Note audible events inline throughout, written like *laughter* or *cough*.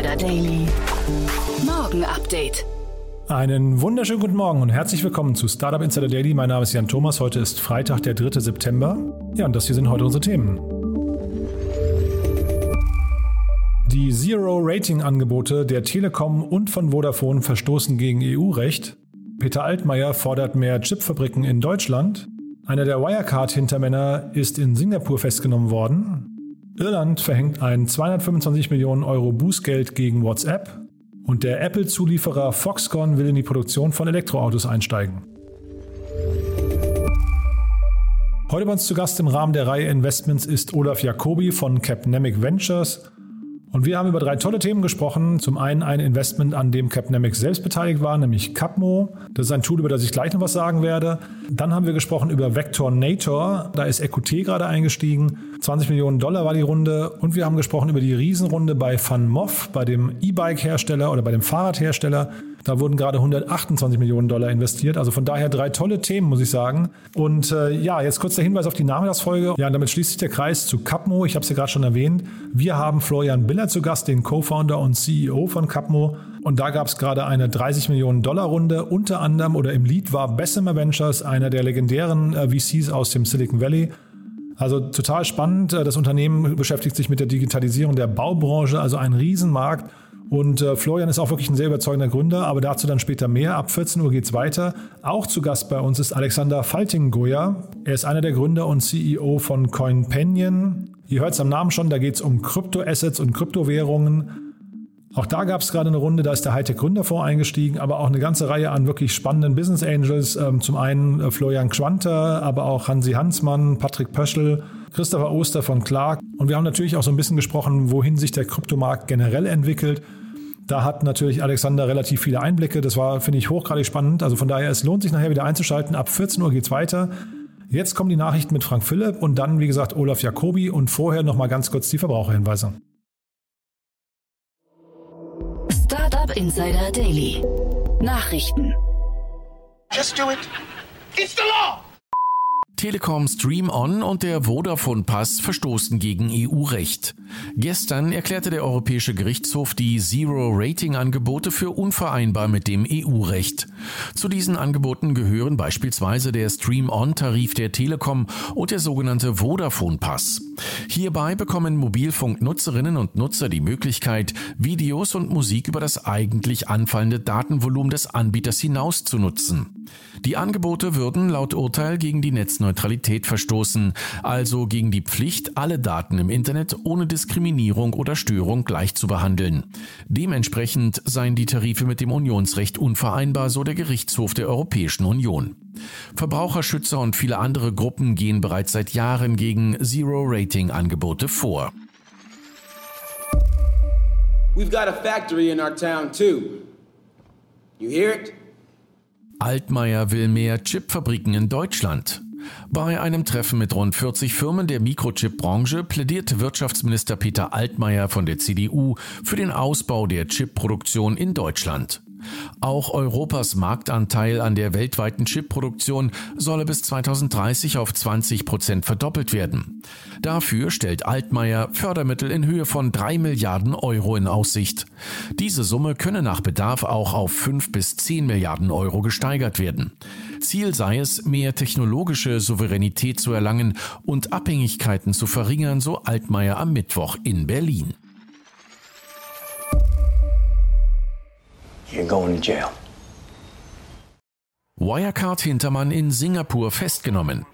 Insider Daily. Morgen Update. Einen wunderschönen guten Morgen und herzlich willkommen zu Startup Insider Daily. Mein Name ist Jan Thomas. Heute ist Freitag, der 3. September. Ja, und das hier sind heute unsere Themen. Die Zero-Rating-Angebote der Telekom und von Vodafone verstoßen gegen EU-Recht. Peter Altmaier fordert mehr Chipfabriken in Deutschland. Einer der Wirecard-Hintermänner ist in Singapur festgenommen worden. Irland verhängt ein 225 Millionen Euro Bußgeld gegen WhatsApp und der Apple-Zulieferer Foxconn will in die Produktion von Elektroautos einsteigen. Heute bei uns zu Gast im Rahmen der Reihe Investments ist Olaf Jacobi von Capnemic Ventures und wir haben über drei tolle Themen gesprochen. Zum einen ein Investment, an dem Capnemic selbst beteiligt war, nämlich Capmo. Das ist ein Tool, über das ich gleich noch was sagen werde. Dann haben wir gesprochen über Vectornator. Da ist EQT gerade eingestiegen. 20 Millionen Dollar war die Runde. Und wir haben gesprochen über die Riesenrunde bei FunMoff, bei dem E-Bike-Hersteller oder bei dem Fahrradhersteller. Da wurden gerade 128 Millionen Dollar investiert. Also von daher drei tolle Themen, muss ich sagen. Und äh, ja, jetzt kurz der Hinweis auf die Nachmittagsfolge. Ja, damit schließt sich der Kreis zu Capmo. Ich habe es ja gerade schon erwähnt. Wir haben Florian Biller zu Gast, den Co-Founder und CEO von Capmo. Und da gab es gerade eine 30 Millionen Dollar Runde. Unter anderem oder im Lead war Bessemer Ventures, einer der legendären äh, VCs aus dem Silicon Valley. Also total spannend. Äh, das Unternehmen beschäftigt sich mit der Digitalisierung der Baubranche, also ein Riesenmarkt. Und äh, Florian ist auch wirklich ein sehr überzeugender Gründer, aber dazu dann später mehr. Ab 14 Uhr geht's weiter. Auch zu Gast bei uns ist Alexander Faltingoya. Er ist einer der Gründer und CEO von CoinPenion. Ihr hört es am Namen schon, da geht's um Kryptoassets und Kryptowährungen. Auch da gab es gerade eine Runde, da ist der Hightech Gründerfonds eingestiegen, aber auch eine ganze Reihe an wirklich spannenden Business Angels. Ähm, zum einen äh, Florian Quanter, aber auch Hansi Hansmann, Patrick Pöschel, Christopher Oster von Clark. Und wir haben natürlich auch so ein bisschen gesprochen, wohin sich der Kryptomarkt generell entwickelt. Da hat natürlich Alexander relativ viele Einblicke. Das war, finde ich, hochgradig spannend. Also von daher, es lohnt sich nachher wieder einzuschalten. Ab 14 Uhr geht's weiter. Jetzt kommen die Nachrichten mit Frank Philipp und dann, wie gesagt, Olaf Jacobi und vorher nochmal ganz kurz die Verbraucherhinweise. Startup Insider Daily. Nachrichten. Just do it. It's the law. Telekom Stream On und der Vodafone Pass verstoßen gegen EU-Recht. Gestern erklärte der Europäische Gerichtshof die Zero-Rating-Angebote für unvereinbar mit dem EU-Recht. Zu diesen Angeboten gehören beispielsweise der Stream On-Tarif der Telekom und der sogenannte Vodafone Pass. Hierbei bekommen Mobilfunknutzerinnen und Nutzer die Möglichkeit, Videos und Musik über das eigentlich anfallende Datenvolumen des Anbieters hinaus zu nutzen. Die Angebote würden laut Urteil gegen die Netzneutralität verstoßen, also gegen die Pflicht, alle Daten im Internet ohne Diskriminierung oder Störung gleich zu behandeln. Dementsprechend seien die Tarife mit dem Unionsrecht unvereinbar, so der Gerichtshof der Europäischen Union. Verbraucherschützer und viele andere Gruppen gehen bereits seit Jahren gegen Zero-Rating-Angebote vor. We've got a factory in our town too. You hear it? Altmaier will mehr Chipfabriken in Deutschland. Bei einem Treffen mit rund 40 Firmen der Mikrochip-Branche plädierte Wirtschaftsminister Peter Altmaier von der CDU für den Ausbau der Chipproduktion in Deutschland. Auch Europas Marktanteil an der weltweiten Chipproduktion solle bis 2030 auf 20 Prozent verdoppelt werden. Dafür stellt Altmaier Fördermittel in Höhe von 3 Milliarden Euro in Aussicht. Diese Summe könne nach Bedarf auch auf 5 bis 10 Milliarden Euro gesteigert werden. Ziel sei es, mehr technologische Souveränität zu erlangen und Abhängigkeiten zu verringern, so Altmaier am Mittwoch in Berlin. You're going to jail. Wirecard-Hintermann in Singapur festgenommen.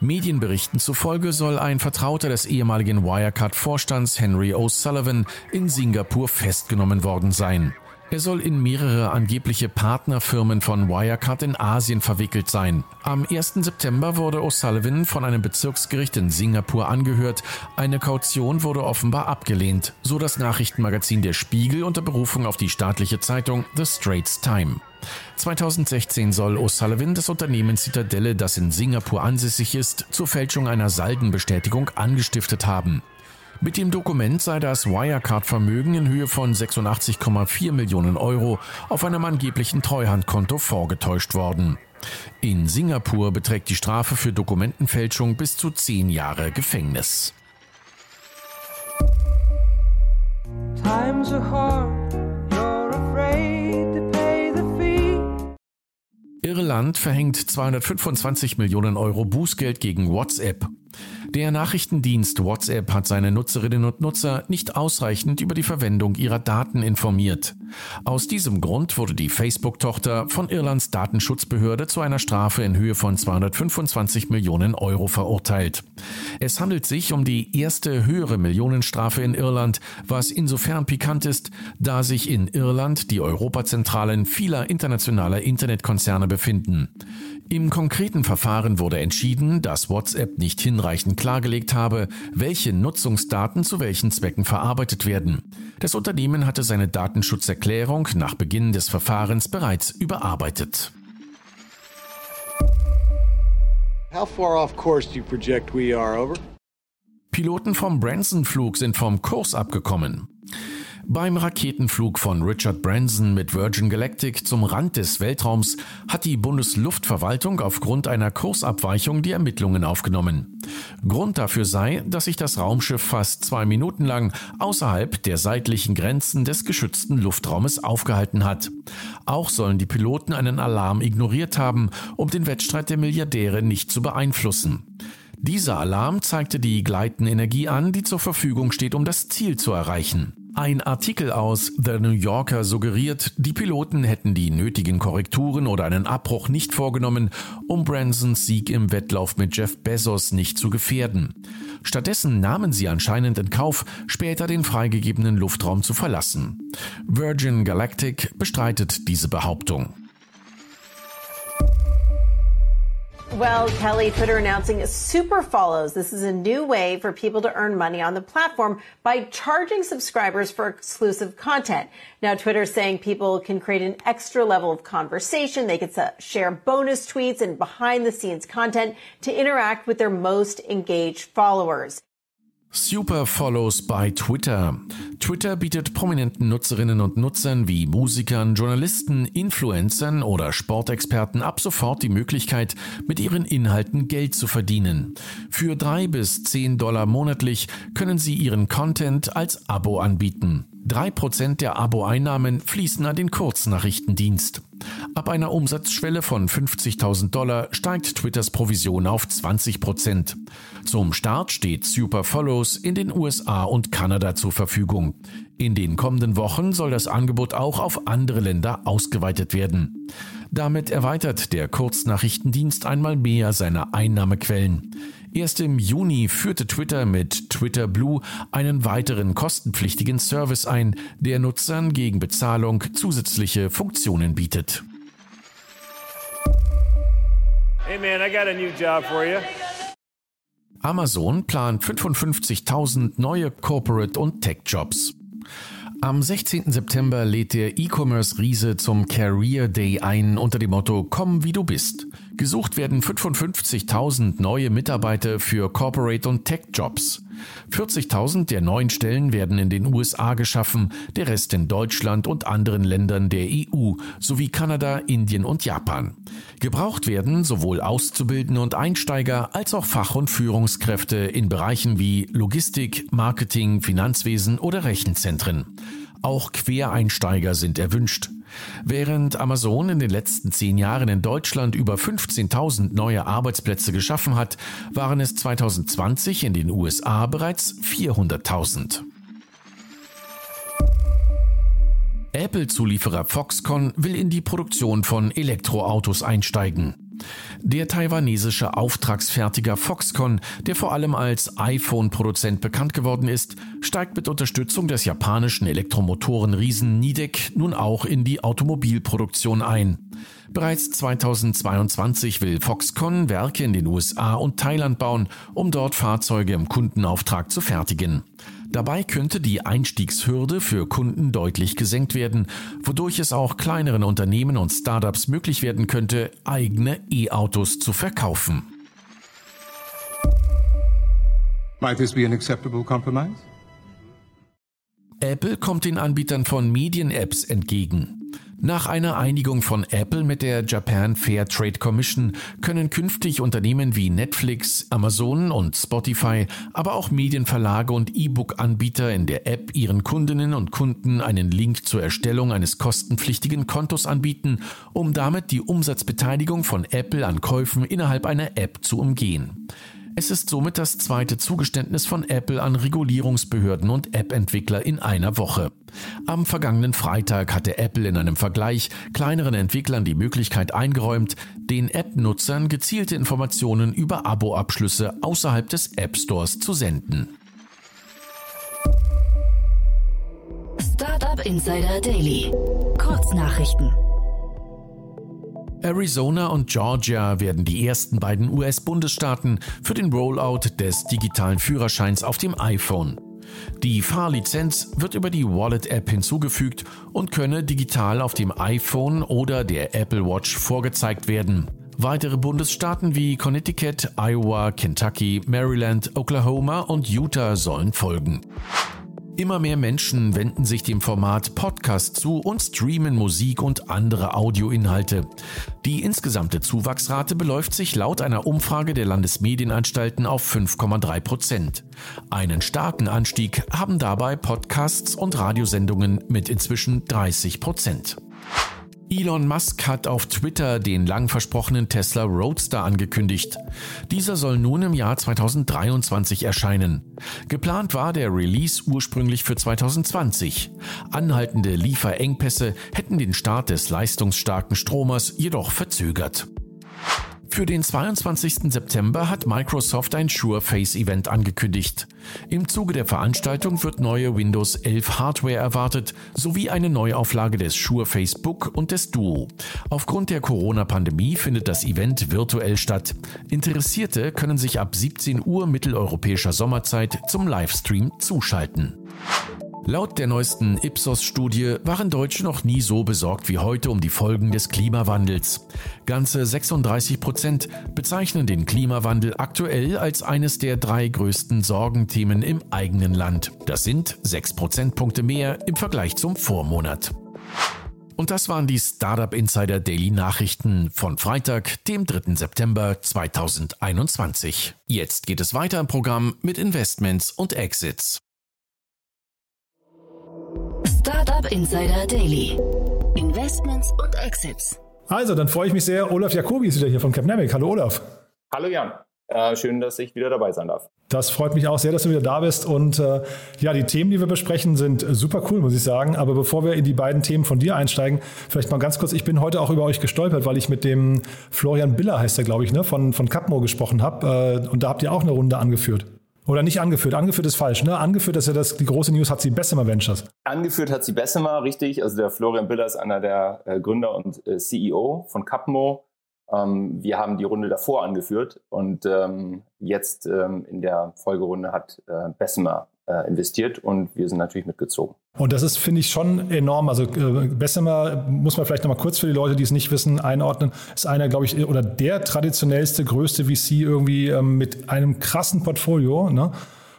Medienberichten zufolge soll ein Vertrauter des ehemaligen Wirecard-Vorstands Henry O'Sullivan in Singapur festgenommen worden sein. Er soll in mehrere angebliche Partnerfirmen von Wirecard in Asien verwickelt sein. Am 1. September wurde O'Sullivan von einem Bezirksgericht in Singapur angehört. Eine Kaution wurde offenbar abgelehnt, so das Nachrichtenmagazin Der Spiegel unter Berufung auf die staatliche Zeitung The Straits Time. 2016 soll O'Sullivan das Unternehmen Citadelle, das in Singapur ansässig ist, zur Fälschung einer Saldenbestätigung angestiftet haben. Mit dem Dokument sei das Wirecard-Vermögen in Höhe von 86,4 Millionen Euro auf einem angeblichen Treuhandkonto vorgetäuscht worden. In Singapur beträgt die Strafe für Dokumentenfälschung bis zu zehn Jahre Gefängnis. Irland verhängt 225 Millionen Euro Bußgeld gegen WhatsApp. Der Nachrichtendienst WhatsApp hat seine Nutzerinnen und Nutzer nicht ausreichend über die Verwendung ihrer Daten informiert. Aus diesem Grund wurde die Facebook-Tochter von Irlands Datenschutzbehörde zu einer Strafe in Höhe von 225 Millionen Euro verurteilt. Es handelt sich um die erste höhere Millionenstrafe in Irland, was insofern pikant ist, da sich in Irland die Europazentralen vieler internationaler Internetkonzerne befinden. Im konkreten Verfahren wurde entschieden, dass WhatsApp nicht hinreichend klargelegt habe, welche Nutzungsdaten zu welchen Zwecken verarbeitet werden. Das Unternehmen hatte seine Datenschutzerklärung nach Beginn des Verfahrens bereits überarbeitet. How far off course do you project we are over? Piloten vom Branson-Flug sind vom Kurs abgekommen. Beim Raketenflug von Richard Branson mit Virgin Galactic zum Rand des Weltraums hat die Bundesluftverwaltung aufgrund einer Kursabweichung die Ermittlungen aufgenommen. Grund dafür sei, dass sich das Raumschiff fast zwei Minuten lang außerhalb der seitlichen Grenzen des geschützten Luftraumes aufgehalten hat. Auch sollen die Piloten einen Alarm ignoriert haben, um den Wettstreit der Milliardäre nicht zu beeinflussen. Dieser Alarm zeigte die gleitende Energie an, die zur Verfügung steht, um das Ziel zu erreichen. Ein Artikel aus The New Yorker suggeriert, die Piloten hätten die nötigen Korrekturen oder einen Abbruch nicht vorgenommen, um Bransons Sieg im Wettlauf mit Jeff Bezos nicht zu gefährden. Stattdessen nahmen sie anscheinend in Kauf, später den freigegebenen Luftraum zu verlassen. Virgin Galactic bestreitet diese Behauptung. Well, Kelly, Twitter announcing super follows. This is a new way for people to earn money on the platform by charging subscribers for exclusive content. Now, Twitter's saying people can create an extra level of conversation. They can share bonus tweets and behind the scenes content to interact with their most engaged followers. Super Follows bei Twitter. Twitter bietet prominenten Nutzerinnen und Nutzern wie Musikern, Journalisten, Influencern oder Sportexperten ab sofort die Möglichkeit, mit ihren Inhalten Geld zu verdienen. Für drei bis zehn Dollar monatlich können sie ihren Content als Abo anbieten. Drei Prozent der Abo-Einnahmen fließen an den Kurznachrichtendienst. Ab einer Umsatzschwelle von 50.000 Dollar steigt Twitters Provision auf 20 Prozent. Zum Start steht Super Follows in den USA und Kanada zur Verfügung. In den kommenden Wochen soll das Angebot auch auf andere Länder ausgeweitet werden. Damit erweitert der Kurznachrichtendienst einmal mehr seine Einnahmequellen. Erst im Juni führte Twitter mit Twitter Blue einen weiteren kostenpflichtigen Service ein, der Nutzern gegen Bezahlung zusätzliche Funktionen bietet. Hey man, I got a new job for you. Amazon plant 55.000 neue Corporate- und Tech-Jobs. Am 16. September lädt der E-Commerce-Riese zum Career Day ein unter dem Motto Komm wie du bist. Gesucht werden 55.000 neue Mitarbeiter für Corporate und Tech-Jobs. 40.000 der neuen Stellen werden in den USA geschaffen, der Rest in Deutschland und anderen Ländern der EU sowie Kanada, Indien und Japan. Gebraucht werden sowohl Auszubildende und Einsteiger als auch Fach- und Führungskräfte in Bereichen wie Logistik, Marketing, Finanzwesen oder Rechenzentren. Auch Quereinsteiger sind erwünscht. Während Amazon in den letzten zehn Jahren in Deutschland über 15.000 neue Arbeitsplätze geschaffen hat, waren es 2020 in den USA bereits 400.000. Apple-Zulieferer Foxconn will in die Produktion von Elektroautos einsteigen. Der taiwanesische Auftragsfertiger Foxconn, der vor allem als iPhone-Produzent bekannt geworden ist, steigt mit Unterstützung des japanischen Elektromotorenriesen Nidec nun auch in die Automobilproduktion ein. Bereits 2022 will Foxconn Werke in den USA und Thailand bauen, um dort Fahrzeuge im Kundenauftrag zu fertigen. Dabei könnte die Einstiegshürde für Kunden deutlich gesenkt werden, wodurch es auch kleineren Unternehmen und Startups möglich werden könnte, eigene E-Autos zu verkaufen. Might this be an acceptable compromise? Apple kommt den Anbietern von Medien-Apps entgegen. Nach einer Einigung von Apple mit der Japan Fair Trade Commission können künftig Unternehmen wie Netflix, Amazon und Spotify, aber auch Medienverlage und E-Book-Anbieter in der App ihren Kundinnen und Kunden einen Link zur Erstellung eines kostenpflichtigen Kontos anbieten, um damit die Umsatzbeteiligung von Apple an Käufen innerhalb einer App zu umgehen. Es ist somit das zweite Zugeständnis von Apple an Regulierungsbehörden und App-Entwickler in einer Woche. Am vergangenen Freitag hatte Apple in einem Vergleich kleineren Entwicklern die Möglichkeit eingeräumt, den App-Nutzern gezielte Informationen über Abo-Abschlüsse außerhalb des App Stores zu senden. Startup Insider Daily. Kurznachrichten. Arizona und Georgia werden die ersten beiden US-Bundesstaaten für den Rollout des digitalen Führerscheins auf dem iPhone. Die Fahrlizenz wird über die Wallet-App hinzugefügt und könne digital auf dem iPhone oder der Apple Watch vorgezeigt werden. Weitere Bundesstaaten wie Connecticut, Iowa, Kentucky, Maryland, Oklahoma und Utah sollen folgen. Immer mehr Menschen wenden sich dem Format Podcast zu und streamen Musik und andere Audioinhalte. Die insgesamte Zuwachsrate beläuft sich laut einer Umfrage der Landesmedienanstalten auf 5,3 Prozent. Einen starken Anstieg haben dabei Podcasts und Radiosendungen mit inzwischen 30 Prozent. Elon Musk hat auf Twitter den lang versprochenen Tesla Roadster angekündigt. Dieser soll nun im Jahr 2023 erscheinen. Geplant war der Release ursprünglich für 2020. Anhaltende Lieferengpässe hätten den Start des leistungsstarken Stromers jedoch verzögert. Für den 22. September hat Microsoft ein SureFace-Event angekündigt. Im Zuge der Veranstaltung wird neue Windows 11 Hardware erwartet, sowie eine Neuauflage des SureFace Book und des Duo. Aufgrund der Corona-Pandemie findet das Event virtuell statt. Interessierte können sich ab 17 Uhr mitteleuropäischer Sommerzeit zum Livestream zuschalten. Laut der neuesten Ipsos-Studie waren Deutsche noch nie so besorgt wie heute um die Folgen des Klimawandels. Ganze 36 Prozent bezeichnen den Klimawandel aktuell als eines der drei größten Sorgenthemen im eigenen Land. Das sind sechs Prozentpunkte mehr im Vergleich zum Vormonat. Und das waren die Startup Insider Daily Nachrichten von Freitag, dem 3. September 2021. Jetzt geht es weiter im Programm mit Investments und Exits. Startup Insider Daily. Investments und Exits. Also, dann freue ich mich sehr. Olaf Jacobi ist wieder hier von Capnemic. Hallo Olaf. Hallo Jan. Äh, schön, dass ich wieder dabei sein darf. Das freut mich auch sehr, dass du wieder da bist. Und äh, ja, die Themen, die wir besprechen, sind super cool, muss ich sagen. Aber bevor wir in die beiden Themen von dir einsteigen, vielleicht mal ganz kurz, ich bin heute auch über euch gestolpert, weil ich mit dem Florian Biller, heißt er, glaube ich, ne, von, von Capmo gesprochen habe. Äh, und da habt ihr auch eine Runde angeführt. Oder nicht angeführt. Angeführt ist falsch. Ne? Angeführt ist ja das, die große News, hat sie Bessemer Ventures. Angeführt hat sie Bessemer, richtig. Also der Florian Biller ist einer der äh, Gründer und äh, CEO von Capmo. Ähm, wir haben die Runde davor angeführt und ähm, jetzt ähm, in der Folgerunde hat äh, Bessemer investiert und wir sind natürlich mitgezogen. Und das ist, finde ich, schon enorm. Also äh, Bessemer muss man vielleicht nochmal kurz für die Leute, die es nicht wissen, einordnen. Ist einer, glaube ich, oder der traditionellste, größte VC irgendwie ähm, mit einem krassen Portfolio ne?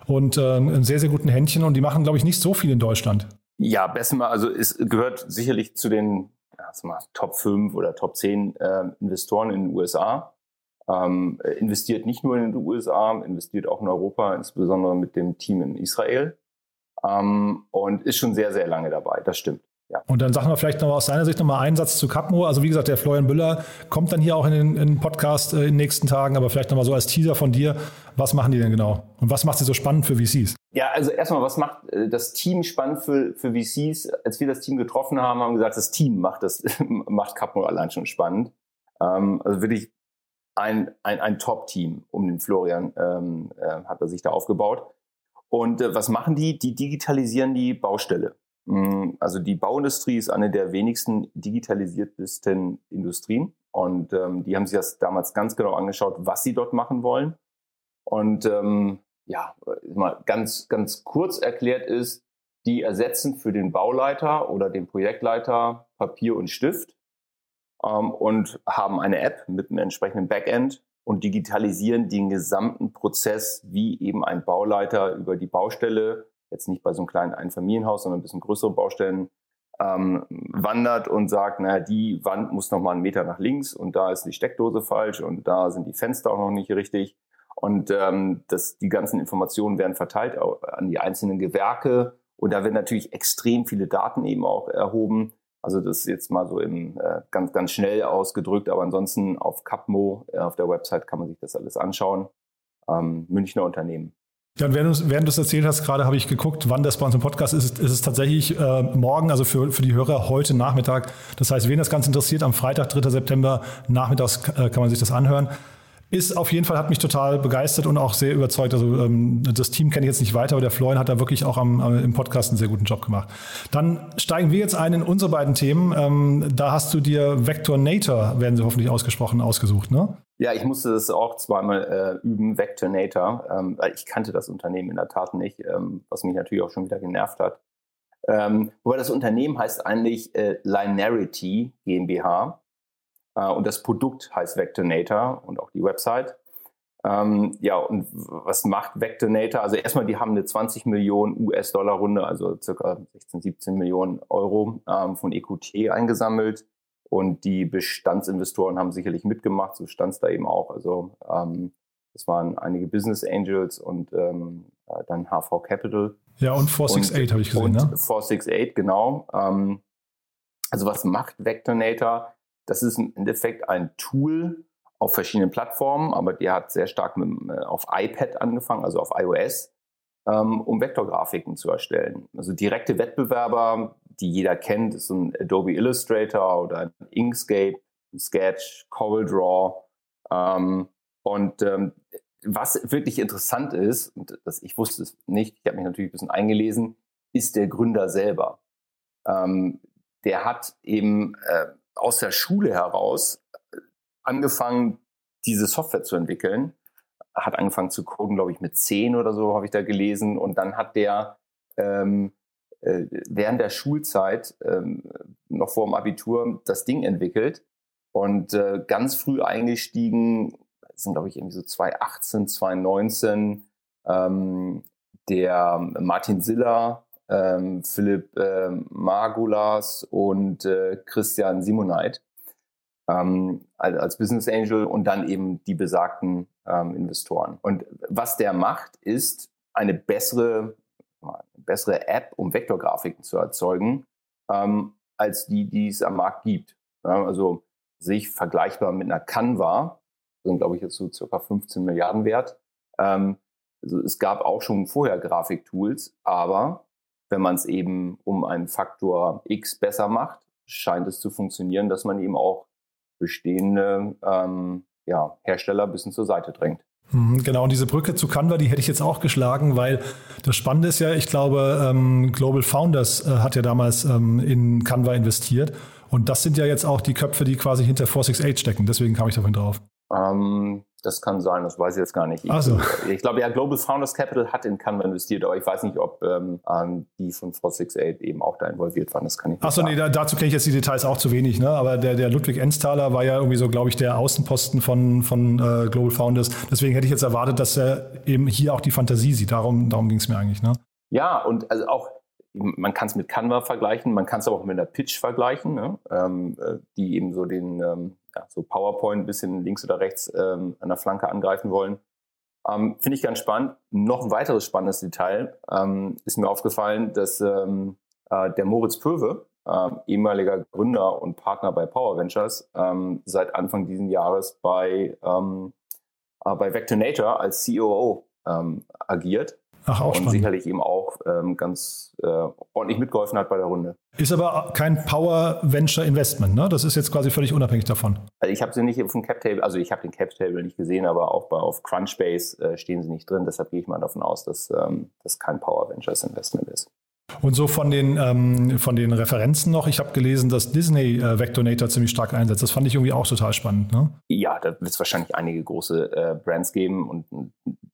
und äh, einem sehr, sehr guten Händchen. Und die machen, glaube ich, nicht so viel in Deutschland. Ja, Bessemer, also es gehört sicherlich zu den ja, mal, Top 5 oder Top 10 äh, Investoren in den USA. Ähm, investiert nicht nur in den USA, investiert auch in Europa, insbesondere mit dem Team in Israel. Ähm, und ist schon sehr, sehr lange dabei, das stimmt. Ja. Und dann sagen wir vielleicht noch aus deiner Sicht nochmal einen Satz zu Capmo. Also wie gesagt, der Florian Büller kommt dann hier auch in den, in den Podcast äh, in den nächsten Tagen, aber vielleicht nochmal so als Teaser von dir. Was machen die denn genau? Und was macht sie so spannend für VCs? Ja, also erstmal, was macht äh, das Team spannend für, für VCs? Als wir das Team getroffen haben, haben wir gesagt, das Team macht das, *laughs* macht Capmo allein schon spannend. Ähm, also wirklich ein, ein, ein Top-Team um den Florian ähm, äh, hat er sich da aufgebaut. Und äh, was machen die? Die digitalisieren die Baustelle. Mm, also die Bauindustrie ist eine der wenigsten digitalisiertesten Industrien. Und ähm, die haben sich das damals ganz genau angeschaut, was sie dort machen wollen. Und ähm, ja, mal ganz, ganz kurz erklärt ist, die ersetzen für den Bauleiter oder den Projektleiter Papier und Stift ähm, und haben eine App mit einem entsprechenden Backend und digitalisieren den gesamten Prozess, wie eben ein Bauleiter über die Baustelle, jetzt nicht bei so einem kleinen Einfamilienhaus, sondern ein bisschen größere Baustellen, ähm, wandert und sagt, naja, die Wand muss noch mal einen Meter nach links und da ist die Steckdose falsch und da sind die Fenster auch noch nicht richtig. Und ähm, das, die ganzen Informationen werden verteilt an die einzelnen Gewerke und da werden natürlich extrem viele Daten eben auch erhoben. Also das ist jetzt mal so im, äh, ganz, ganz schnell ausgedrückt, aber ansonsten auf Capmo, äh, auf der Website kann man sich das alles anschauen. Ähm, Münchner Unternehmen. Ja, und während du, es erzählt hast, gerade habe ich geguckt, wann das bei uns im Podcast ist. Ist es tatsächlich äh, morgen, also für, für die Hörer heute Nachmittag. Das heißt, wen das Ganze interessiert, am Freitag, 3. September nachmittags äh, kann man sich das anhören. Ist auf jeden Fall, hat mich total begeistert und auch sehr überzeugt. Also ähm, das Team kenne ich jetzt nicht weiter, aber der Florian hat da wirklich auch am, am, im Podcast einen sehr guten Job gemacht. Dann steigen wir jetzt ein in unsere beiden Themen. Ähm, da hast du dir Vectornator, werden sie hoffentlich ausgesprochen, ausgesucht, ne? Ja, ich musste das auch zweimal äh, üben, Vectornator, ähm, weil ich kannte das Unternehmen in der Tat nicht, ähm, was mich natürlich auch schon wieder genervt hat. Ähm, wobei das Unternehmen heißt eigentlich äh, Linearity GmbH und das Produkt heißt Vectornator und auch die Website. Ähm, ja, und was macht Vectornator? Also erstmal, die haben eine 20 Millionen US-Dollar-Runde, also circa 16, 17 Millionen Euro ähm, von EQT eingesammelt und die Bestandsinvestoren haben sicherlich mitgemacht, so stand es da eben auch. Also ähm, das waren einige Business Angels und ähm, äh, dann HV Capital. Ja, und 468 habe ich gesehen, und ne? 468, genau. Ähm, also was macht Vectornator? Das ist im Endeffekt ein Tool auf verschiedenen Plattformen, aber der hat sehr stark mit, äh, auf iPad angefangen, also auf iOS, ähm, um Vektorgrafiken zu erstellen. Also direkte Wettbewerber die jeder kennt, ist ein Adobe Illustrator oder ein Inkscape, ein Sketch, CorelDRAW. Ähm, und ähm, was wirklich interessant ist, und das, ich wusste es nicht, ich habe mich natürlich ein bisschen eingelesen, ist der Gründer selber. Ähm, der hat eben äh, aus der Schule heraus äh, angefangen, diese Software zu entwickeln. Hat angefangen zu coden, glaube ich, mit zehn oder so, habe ich da gelesen. Und dann hat der ähm, äh, während der Schulzeit, ähm, noch vor dem Abitur, das Ding entwickelt und äh, ganz früh eingestiegen, sind glaube ich irgendwie so 2018, 2019, ähm, der Martin Siller, ähm, Philipp äh, Margulas und äh, Christian Simoneit ähm, als Business Angel und dann eben die besagten ähm, Investoren. Und was der macht, ist eine bessere eine bessere App, um Vektorgrafiken zu erzeugen, ähm, als die, die es am Markt gibt. Ja, also sich vergleichbar mit einer Canva, sind glaube ich jetzt so circa 15 Milliarden wert. Ähm, also es gab auch schon vorher Grafiktools, aber wenn man es eben um einen Faktor X besser macht, scheint es zu funktionieren, dass man eben auch bestehende ähm, ja, Hersteller ein bisschen zur Seite drängt. Mhm, genau, und diese Brücke zu Canva, die hätte ich jetzt auch geschlagen, weil das Spannende ist ja, ich glaube, ähm, Global Founders äh, hat ja damals ähm, in Canva investiert. Und das sind ja jetzt auch die Köpfe, die quasi hinter 468 stecken. Deswegen kam ich davon drauf. Ähm, das kann sein, das weiß ich jetzt gar nicht. Ich, so. *laughs* ich glaube, ja, Global Founders Capital hat in Canva investiert, aber ich weiß nicht, ob ähm, ähm die von 468 eben auch da involviert waren. Das kann ich nicht Achso, nee, da, dazu kenne ich jetzt die Details auch zu wenig. Ne? Aber der, der Ludwig Ensthaler war ja irgendwie so, glaube ich, der Außenposten von, von äh, Global Founders. Deswegen hätte ich jetzt erwartet, dass er eben hier auch die Fantasie sieht. Darum, darum ging es mir eigentlich. Ne? Ja, und also auch man kann es mit Canva vergleichen, man kann es aber auch mit einer Pitch vergleichen, ne? ähm, äh, die eben so den ähm, ja, so PowerPoint ein bisschen links oder rechts ähm, an der Flanke angreifen wollen. Ähm, Finde ich ganz spannend. Noch ein weiteres spannendes Detail ähm, ist mir aufgefallen, dass ähm, äh, der Moritz Pöwe, äh, ehemaliger Gründer und Partner bei Power Ventures, ähm, seit Anfang dieses Jahres bei, ähm, äh, bei Vectornator als COO ähm, agiert Ach, auch und spannend. sicherlich eben auch ähm, ganz äh, ordentlich mitgeholfen hat bei der Runde. Ist aber kein Power Venture Investment, ne? Das ist jetzt quasi völlig unabhängig davon. Also ich habe sie nicht auf dem Cap Table, also ich habe den Cap Table nicht gesehen, aber auch bei auf Crunchbase äh, stehen sie nicht drin. Deshalb gehe ich mal davon aus, dass ähm, das kein Power Ventures Investment ist. Und so von den, ähm, von den Referenzen noch, ich habe gelesen, dass Disney äh, Vectornator ziemlich stark einsetzt. Das fand ich irgendwie auch total spannend. Ne? Ja, da wird es wahrscheinlich einige große äh, Brands geben und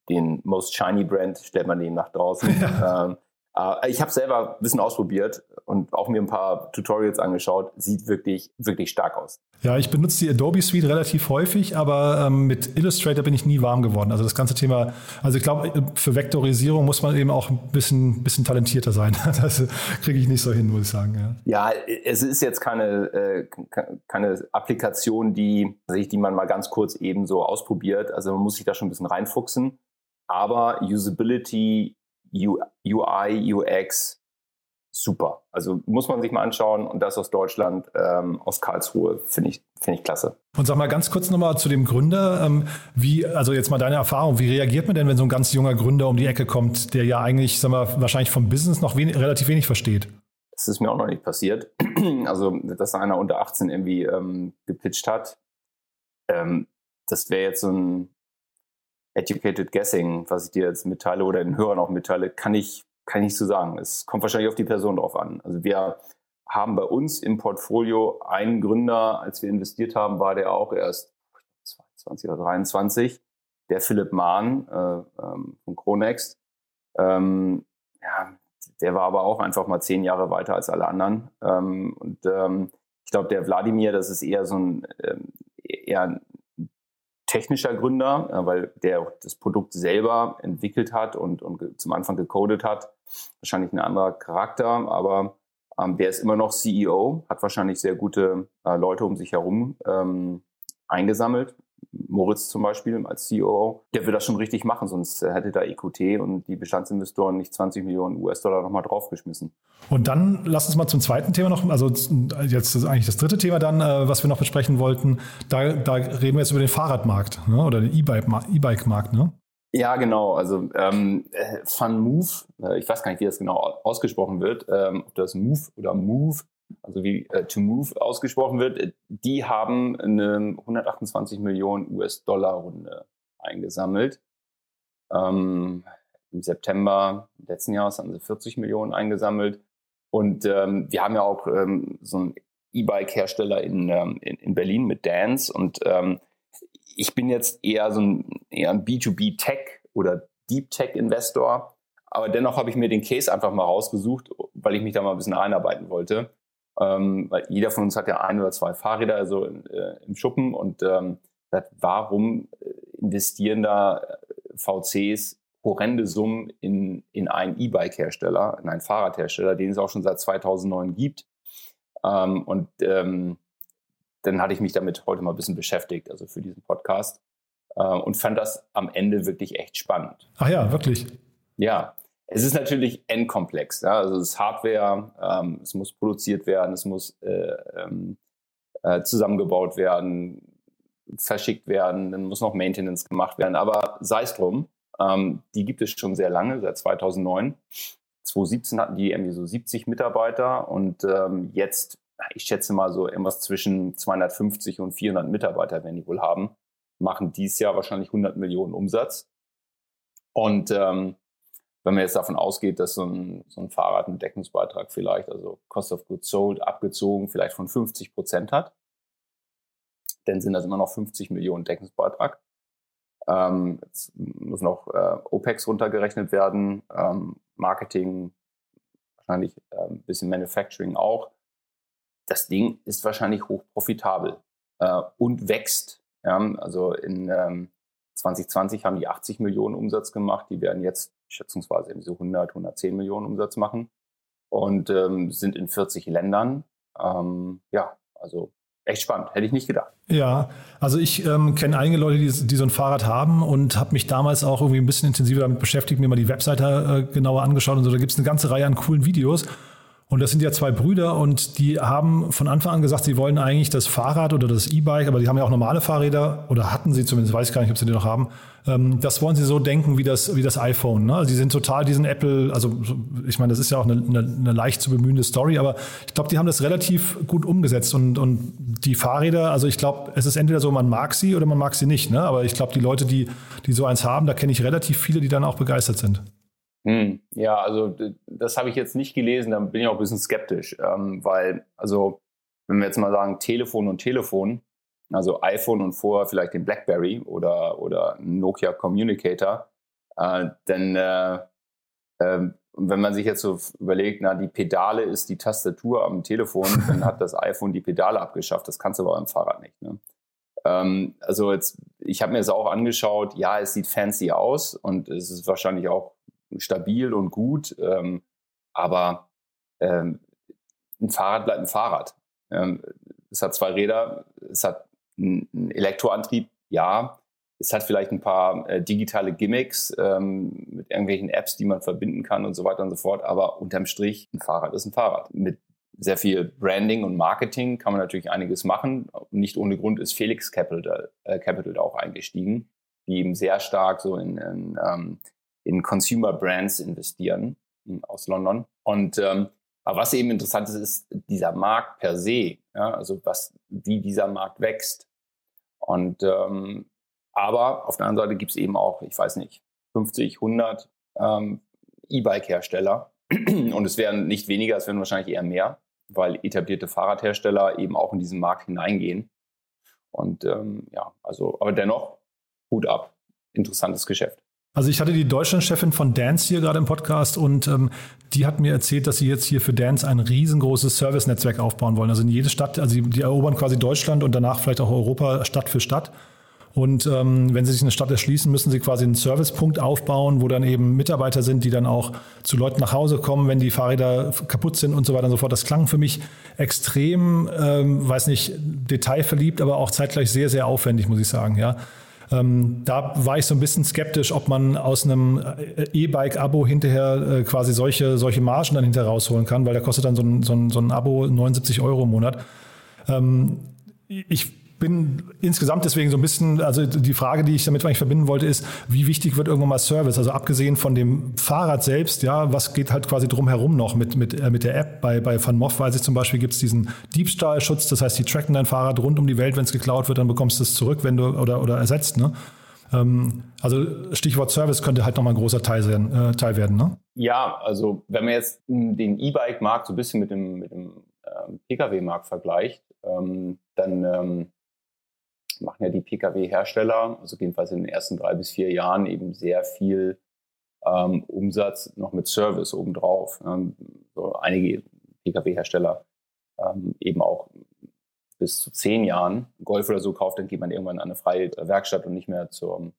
den Most Shiny Brand stellt man den nach draußen. *laughs* Ja. Ähm, Äh, ich habe selber ein bisschen ausprobiert und auch mir ein paar Tutorials angeschaut. Sieht wirklich, wirklich stark aus. Ja, ich benutze die Adobe Suite relativ häufig, aber ähm, mit Illustrator bin ich nie warm geworden. Also das ganze Thema, also ich glaube, für Vektorisierung muss man eben auch ein bisschen, bisschen talentierter sein. *laughs* Das kriege ich nicht so hin, muss ich sagen. Ja, ja es ist jetzt keine, äh, keine Applikation, die, die man mal ganz kurz eben so ausprobiert. Also man muss sich da schon ein bisschen reinfuchsen. Aber Usability UI, UX, super. Also muss man sich mal anschauen und das aus Deutschland, ähm, aus Karlsruhe, finde ich, finde ich klasse. Und sag mal ganz kurz nochmal zu dem Gründer, ähm, wie, also jetzt mal deine Erfahrung, wie reagiert man denn, wenn so ein ganz junger Gründer um die Ecke kommt, der ja eigentlich, sag mal, wahrscheinlich vom Business noch wenig, relativ wenig versteht? Das ist mir auch noch nicht passiert. *clears throat* Also, dass einer unter 18 irgendwie ähm, gepitcht hat. Ähm, das wäre jetzt so ein educated guessing, was ich dir jetzt mitteile oder den Hörern auch mitteile, kann ich, kann ich nicht so sagen. Es kommt wahrscheinlich auf die Person drauf an. Also wir haben bei uns im Portfolio einen Gründer, als wir investiert haben, war der auch erst 22 oder 23, der Philipp Mahn äh, ähm, von Chronext. Ähm, ja, der war aber auch einfach mal zehn Jahre weiter als alle anderen. Ähm, und ähm, ich glaube, der Wladimir, das ist eher so ein ähm, eher ein technischer Gründer, äh, weil der das Produkt selber entwickelt hat und, und zum Anfang gecodet hat. Wahrscheinlich ein anderer Charakter, aber ähm, der ist immer noch CEO, hat wahrscheinlich sehr gute äh, Leute um sich herum ähm, eingesammelt Moritz zum Beispiel als CEO, der will das schon richtig machen, sonst hätte da EQT und die Bestandsinvestoren nicht 20 Millionen US-Dollar nochmal draufgeschmissen. Und dann lass uns mal zum zweiten Thema noch, also jetzt ist eigentlich das dritte Thema dann, äh, was wir noch besprechen wollten. Da, da reden wir jetzt über den Fahrradmarkt ne? oder den E-Bike-Markt, ne? Ja, genau. Also ähm, Fun Move, äh, ich weiß gar nicht, wie das genau ausgesprochen wird, ähm, ob das Move oder Move also wie äh, To Move ausgesprochen wird, die haben eine 128 Millionen US-Dollar-Runde eingesammelt. Ähm, Im September letzten Jahres haben sie 40 Millionen eingesammelt. Und ähm, wir haben ja auch ähm, so einen E-Bike-Hersteller in, ähm, in, in, Berlin mit Dance. Und ähm, ich bin jetzt eher so ein, eher ein B2B-Tech oder Deep Tech-Investor. Aber dennoch habe ich mir den Case einfach mal rausgesucht, weil ich mich da mal ein bisschen einarbeiten wollte. Ähm, weil jeder von uns hat ja ein oder zwei Fahrräder also äh, im Schuppen und ähm, warum äh, investieren da äh, VCs horrende Summen in, in einen E-Bike-Hersteller, in einen Fahrradhersteller, den es auch schon seit 2009 gibt. Ähm, und ähm, dann hatte ich mich damit heute mal ein bisschen beschäftigt, also für diesen Podcast. Äh, und fand das am Ende wirklich echt spannend. Ach ja, wirklich. Ja, es ist natürlich endkomplex. Ja? Also es ist Hardware, ähm, es muss produziert werden, es muss äh, ähm, äh, zusammengebaut werden, verschickt werden, dann muss noch Maintenance gemacht werden. Aber sei es drum, ähm, die gibt es schon sehr lange, seit 2009. 2017 hatten die irgendwie so 70 Mitarbeiter und ähm, jetzt, ich schätze mal so irgendwas zwischen 250 und 400 Mitarbeiter werden die wohl haben, machen dies Jahr wahrscheinlich 100 Millionen Umsatz. Und ähm, wenn man jetzt davon ausgeht, dass so ein, so ein Fahrrad einen Deckungsbeitrag vielleicht, also Cost of Goods Sold abgezogen, vielleicht von 50 Prozent hat, dann sind das immer noch 50 Millionen Deckungsbeitrag. Ähm, jetzt muss noch äh, OPEX runtergerechnet werden, ähm, Marketing, wahrscheinlich äh, ein bisschen Manufacturing auch. Das Ding ist wahrscheinlich hochprofitabel äh, und wächst. Ja? Also in ähm, 2020 haben die 80 Millionen Umsatz gemacht, die werden jetzt schätzungsweise so 100, 110 Millionen Umsatz machen und ähm, sind in 40 Ländern. Ähm, ja, also echt spannend, hätte ich nicht gedacht. Ja, also ich ähm, kenne einige Leute, die, die, so ein Fahrrad haben und habe mich damals auch irgendwie ein bisschen intensiver damit beschäftigt, mir mal die Webseite äh, genauer angeschaut und so. Da gibt es eine ganze Reihe an coolen Videos. Und das sind ja zwei Brüder und die haben von Anfang an gesagt, sie wollen eigentlich das Fahrrad oder das E-Bike, aber die haben ja auch normale Fahrräder oder hatten sie zumindest, weiß ich gar nicht, ob sie die noch haben. Ähm, das wollen sie so denken wie das, wie das iPhone. Ne? Also sie sind total diesen Apple, also ich meine, das ist ja auch eine, eine, eine leicht zu bemühende Story, aber ich glaube, die haben das relativ gut umgesetzt und, und die Fahrräder, also ich glaube, es ist entweder so, man mag sie oder man mag sie nicht. Ne? Aber ich glaube, die Leute, die, die so eins haben, da kenne ich relativ viele, die dann auch begeistert sind. Hm, ja, also das habe ich jetzt nicht gelesen, da bin ich auch ein bisschen skeptisch, ähm, weil, also wenn wir jetzt mal sagen, Telefon und Telefon, also iPhone und vorher vielleicht den BlackBerry oder, oder Nokia Communicator, äh, dann äh, äh, wenn man sich jetzt so überlegt, na, die Pedale ist die Tastatur am Telefon, *laughs* dann hat das iPhone die Pedale abgeschafft. Das kannst du aber beim Fahrrad nicht. Ne? Ähm, also jetzt, ich habe mir das auch angeschaut. Ja, es sieht fancy aus und es ist wahrscheinlich auch stabil und gut. Ähm, aber ähm, ein Fahrrad bleibt ein Fahrrad. Ähm, es hat zwei Räder, es hat einen Elektroantrieb, ja. Es hat vielleicht ein paar äh, digitale Gimmicks ähm, mit irgendwelchen Apps, die man verbinden kann und so weiter und so fort. Aber unterm Strich, ein Fahrrad ist ein Fahrrad. Mit sehr viel Branding und Marketing kann man natürlich einiges machen. Nicht ohne Grund ist Felix Capital, äh, Capital da auch eingestiegen, die eben sehr stark so in, in, ähm, in Consumer Brands investieren aus London. Und ähm, aber was eben interessant ist, ist dieser Markt per se, ja, also was, wie dieser Markt wächst. Und ähm, aber auf der anderen Seite gibt es eben auch, ich weiß nicht, 50, 100 ähm, E-Bike-Hersteller. Und es werden nicht weniger, es werden wahrscheinlich eher mehr, weil etablierte Fahrradhersteller eben auch in diesen Markt hineingehen. Und ähm, ja, also, aber dennoch, Hut ab. Interessantes Geschäft. Also ich hatte die Deutschlandchefin von Dance hier gerade im Podcast und ähm, die hat mir erzählt, dass sie jetzt hier für Dance ein riesengroßes Service-Netzwerk aufbauen wollen. Also in jede Stadt, also die, die erobern quasi Deutschland und danach vielleicht auch Europa Stadt für Stadt. Und ähm, wenn Sie sich eine Stadt erschließen, müssen Sie quasi einen Servicepunkt aufbauen, wo dann eben Mitarbeiter sind, die dann auch zu Leuten nach Hause kommen, wenn die Fahrräder kaputt sind und so weiter und so fort. Das klang für mich extrem, ähm, weiß nicht, detailverliebt, aber auch zeitgleich sehr, sehr aufwendig, muss ich sagen. Ja. Ähm, da war ich so ein bisschen skeptisch, ob man aus einem äh, E-Bike-Abo hinterher äh, quasi solche, solche Margen dann hinterher rausholen kann, weil da kostet dann so ein, so ein, so ein Abo 79 Euro im Monat. Ähm, ich bin insgesamt deswegen so ein bisschen, also die Frage, die ich damit eigentlich verbinden wollte, ist, wie wichtig wird irgendwann mal Service? Also abgesehen von dem Fahrrad selbst, ja, was geht halt quasi drumherum noch mit, mit, äh, mit der App? Bei, bei Van Moff weiß ich zum Beispiel, gibt es diesen Diebstahlschutz, das heißt, die tracken dein Fahrrad rund um die Welt, wenn es geklaut wird, dann bekommst du es zurück, wenn du oder, oder ersetzt, ne? Ähm, also Stichwort Service könnte halt nochmal ein großer Teil, sein, äh, Teil werden, ne? Ja, also wenn man jetzt den E-Bike-Markt so ein bisschen mit dem, mit dem ähm, Pkw-Markt vergleicht, ähm, dann ähm, machen ja die Pkw-Hersteller, also jedenfalls in den ersten drei bis vier Jahren eben sehr viel ähm, Umsatz noch mit Service obendrauf. Ähm, so einige Pkw-Hersteller ähm, eben auch bis zu zehn Jahren Golf oder so kauft, dann geht man irgendwann an eine freie Werkstatt und nicht mehr zum,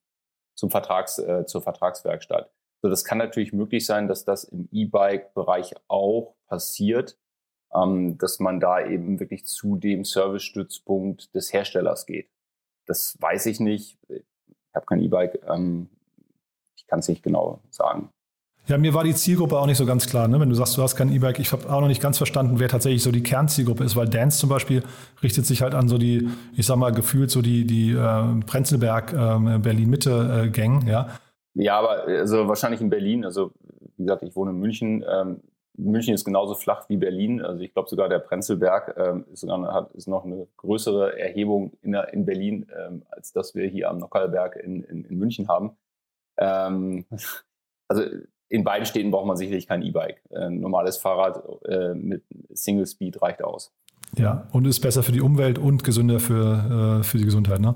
zum Vertrags, äh, zur Vertragswerkstatt. So, das kann natürlich möglich sein, dass das im E-Bike-Bereich auch passiert, ähm, dass man da eben wirklich zu dem Service-Stützpunkt des Herstellers geht. Das weiß ich nicht. Ich habe kein E-Bike. Ähm, ich kann es nicht genau sagen. Ja, mir war die Zielgruppe auch nicht so ganz klar. Ne? Wenn du sagst, du hast kein E-Bike, ich habe auch noch nicht ganz verstanden, wer tatsächlich so die Kernzielgruppe ist, weil Dance zum Beispiel richtet sich halt an so die, ich sag mal, gefühlt so die, die äh, Prenzlberg, äh, Berlin-Mitte-Gang, ja. Ja, aber also wahrscheinlich in Berlin, also wie gesagt, ich wohne in München, ähm, München ist genauso flach wie Berlin. Also ich glaube sogar der Prenzlberg ähm, ist, sogar, hat, ist noch eine größere Erhebung in, der, in Berlin, ähm, als dass wir hier am Nockerberg in, in, in München haben. Ähm, also in beiden Städten braucht man sicherlich kein E-Bike. Ein normales Fahrrad äh, mit Single Speed reicht aus. Ja, und ist besser für die Umwelt und gesünder für, äh, für die Gesundheit. Ne?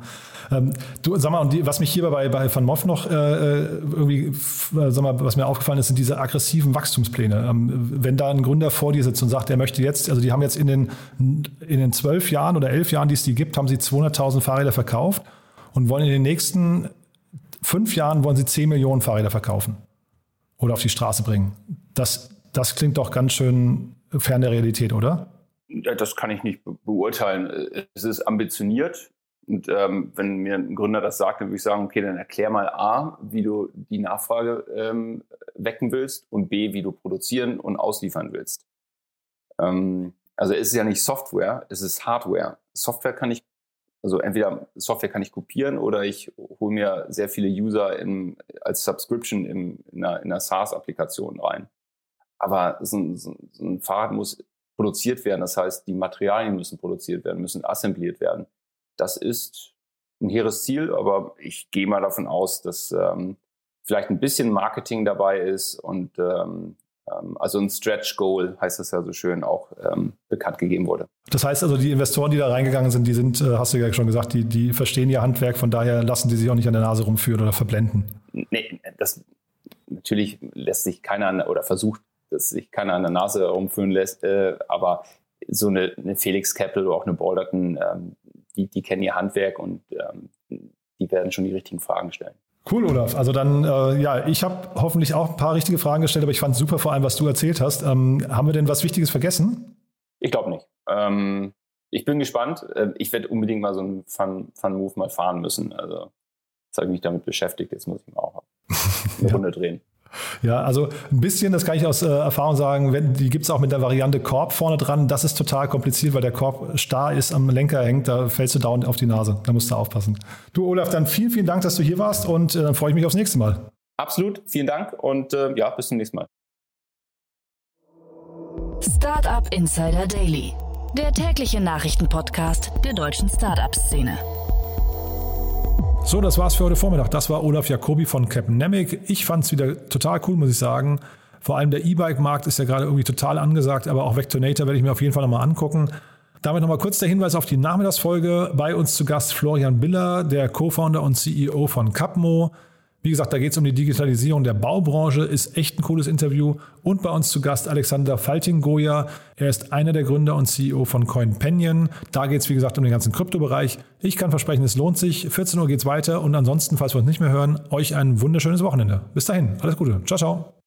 Ähm, du, sag mal, und die, was mich hier bei, bei Van Moff noch äh, äh irgendwie, sag mal, was mir aufgefallen ist, sind diese aggressiven Wachstumspläne. Ähm, wenn da ein Gründer vor dir sitzt und sagt, er möchte jetzt, also die haben jetzt in den, in den zwölf Jahren oder elf Jahren, die es die gibt, haben sie 200.000 Fahrräder verkauft und wollen in den nächsten fünf Jahren wollen sie 10 Millionen Fahrräder verkaufen oder auf die Straße bringen. Das, das klingt doch ganz schön fern der Realität, oder? Das kann ich nicht beurteilen. Es ist ambitioniert. Und ähm, wenn mir ein Gründer das sagt, dann würde ich sagen, okay, dann erklär mal A, wie du die Nachfrage ähm, wecken willst und B, wie du produzieren und ausliefern willst. Ähm, also es ist ja nicht Software, es ist Hardware. Software kann ich, also entweder Software kann ich kopieren oder ich hole mir sehr viele User in, als Subscription in, in einer, in einer SaaS-Applikation rein. Aber so ein, so ein Fahrrad muss produziert werden. Das heißt, die Materialien müssen produziert werden, müssen assembliert werden. Das ist ein hehres Ziel, aber ich gehe mal davon aus, dass ähm, vielleicht ein bisschen Marketing dabei ist und ähm, ähm, also ein Stretch Goal heißt das ja so schön auch ähm, bekannt gegeben wurde. Das heißt also, die Investoren, die da reingegangen sind, die sind, äh, hast du ja schon gesagt, die, die verstehen ihr Handwerk, von daher lassen die sich auch nicht an der Nase rumführen oder verblenden. Nee, das natürlich lässt sich keiner oder versucht, dass sich keiner an der Nase herumführen lässt, äh, aber so eine, eine, Felix Keppel oder auch eine Balderton, ähm, die, die kennen ihr Handwerk und ähm, die werden schon die richtigen Fragen stellen. Cool, Olaf. Also dann, äh, ja, ich habe hoffentlich auch ein paar richtige Fragen gestellt, aber ich fand super vor allem, was du erzählt hast. Ähm, haben wir denn was Wichtiges vergessen? Ich glaube nicht. Ähm, ich bin gespannt. Äh, ich werde unbedingt mal so einen Fun-Move mal fahren müssen. Also jetzt habe ich mich damit beschäftigt. Jetzt muss ich mal auch *laughs* eine Runde drehen. Ja, also ein bisschen, das kann ich aus äh, Erfahrung sagen, wenn, die gibt es auch mit der Variante Korb vorne dran. Das ist total kompliziert, weil der Korb starr ist, am Lenker hängt, da fällst du dauernd auf die Nase. Da musst du aufpassen. Du, Olaf, dann vielen, vielen Dank, dass du hier warst und äh, dann freue ich mich aufs nächste Mal. Absolut, vielen Dank und äh, ja, bis zum nächsten Mal. Startup Insider Daily, der tägliche Nachrichtenpodcast der deutschen Startup-Szene. So, das war's für heute Vormittag. Das war Olaf Jacobi von Capnemic. Ich fand's wieder total cool, muss ich sagen. Vor allem der E-Bike-Markt ist ja gerade irgendwie total angesagt, aber auch Vectonator werde ich mir auf jeden Fall nochmal angucken. Damit nochmal kurz der Hinweis auf die Nachmittagsfolge. Bei uns zu Gast Florian Biller, der Co-Founder und CEO von Capmo. Wie gesagt, da geht es um die Digitalisierung der Baubranche, ist echt ein cooles Interview. Und bei uns zu Gast Alexander Falting-Goya. Er ist einer der Gründer und CEO von CoinPenion. Da geht es, wie gesagt, um den ganzen Kryptobereich. Ich kann versprechen, es lohnt sich. 14 Uhr geht es weiter und ansonsten, falls wir uns nicht mehr hören, euch ein wunderschönes Wochenende. Bis dahin, alles Gute. Ciao, ciao.